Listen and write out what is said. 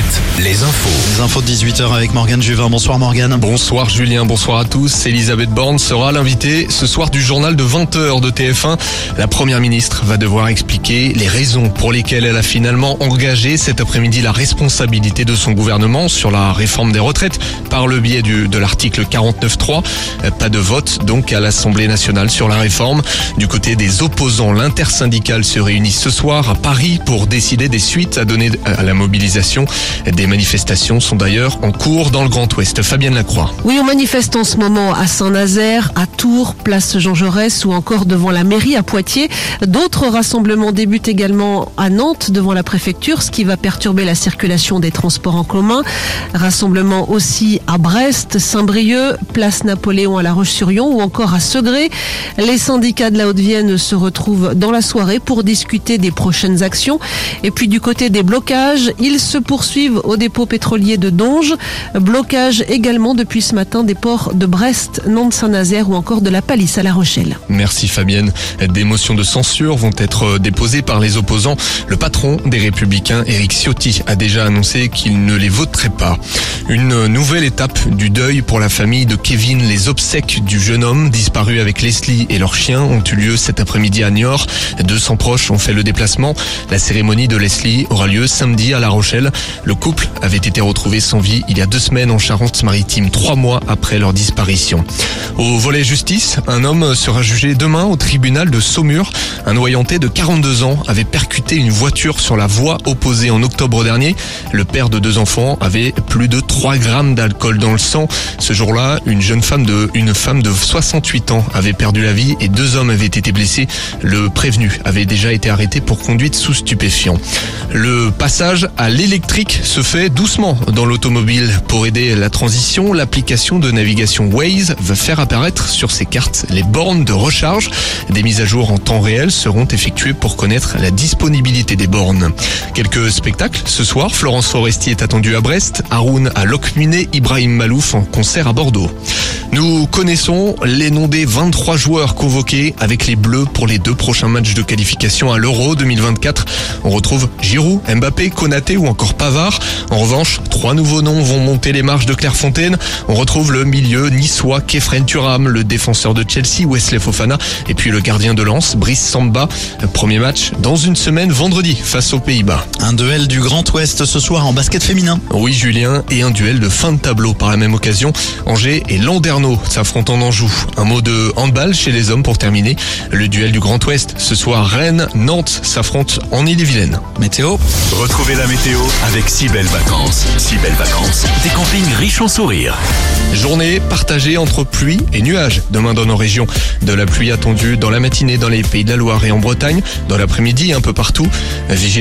7, les infos. Les infos de 18h avec Morgane Juvin. Bonsoir Morgane. Bonsoir Julien, bonsoir à tous. Elisabeth Borne sera l'invitée ce soir du journal de 20h de TF1. La première ministre va devoir expliquer les raisons pour lesquelles elle a finalement engagé cet après-midi la responsabilité de son gouvernement sur la réforme des retraites par le biais du, de l'article 49.3. Pas de vote donc à l'Assemblée nationale sur la réforme. Du côté des opposants, l'intersyndicale se réunit ce soir à Paris pour décider des suites à donner à la mobilisation. Des manifestations sont d'ailleurs en cours dans le Grand Ouest. Fabienne Lacroix. Oui, on manifeste en ce moment à Saint-Nazaire, à Tours, place Jean Jaurès ou encore devant la mairie à Poitiers. D'autres rassemblements débutent également à Nantes devant la préfecture, ce qui va perturber la circulation des transports en commun. Rassemblement aussi à Brest, Saint-Brieuc, place Napoléon à La Roche-sur-Yon ou encore à Segré. Les syndicats de la Haute-Vienne se retrouvent dans la soirée pour discuter des prochaines actions. Et puis du côté des blocages, ils se poursuivent au dépôt pétrolier de Donge. Blocage également depuis ce matin des ports de Brest, Nantes, Saint-Nazaire ou encore de la Palisse à La Rochelle. Merci Fabienne. Des motions de censure vont être déposées par les opposants. Le patron des Républicains, Éric Ciotti, a déjà annoncé qu'il ne les voterait pas. Une nouvelle étape du deuil pour la famille de Kevin. Les obsèques du jeune homme disparu avec Leslie et leur chien ont eu lieu cet après-midi à Niort. 200 proches ont fait le déplacement. La cérémonie de Leslie aura lieu samedi à La Rochelle. Le couple avait été retrouvé sans vie il y a deux semaines en Charente-Maritime, trois mois après leur disparition. Au volet justice, un homme sera jugé demain au tribunal de Saumur. Un noyanté de 42 ans avait percuté une voiture sur la voie opposée en octobre dernier. Le père de deux enfants avait plus de 3 grammes d'alcool dans le sang. Ce jour-là, une jeune femme de, une femme de 68 ans avait perdu la vie et deux hommes avaient été blessés. Le prévenu avait déjà été arrêté pour conduite sous stupéfiant. Le passage à l'électrique se fait doucement dans l'automobile. Pour aider la transition, l'application de navigation Waze va faire apparaître sur ses cartes les bornes de recharge. Des mises à jour en temps réel seront effectuées pour connaître la disponibilité des bornes. Quelques spectacles ce soir. Florence Foresti est attendue à Brest, Haroun à Locminé, Ibrahim Malouf en concert à Bordeaux. Nous connaissons les noms des 23 joueurs convoqués avec les Bleus pour les deux prochains matchs de qualification à l'Euro 2024. On retrouve Giroud, Mbappé, Konaté ou encore Pavard. En revanche, trois nouveaux noms vont monter les marches de Clairefontaine. On retrouve le milieu niçois Kefren Turam, le défenseur de Chelsea Wesley Fofana et puis le gardien de Lens Brice Samba. Premier match dans une semaine vendredi face aux Pays-Bas. Un duel du Grand Ouest ce soir en basket féminin. Oui Julien et un duel de fin de tableau par la même occasion. Angers et Landerneau s'affrontent en Anjou. Un mot de handball chez les hommes pour terminer. Le duel du Grand Ouest. Ce soir, Rennes, Nantes s'affrontent en Ille-et-Vilaine. Météo. Retrouvez la météo avec si belles vacances. Si belles vacances. Des campings riches en sourires. Journée partagée entre pluie et nuages. Demain dans nos régions, de la pluie attendue dans la matinée dans les pays de la Loire et en Bretagne. Dans l'après-midi, un peu partout. Vigilance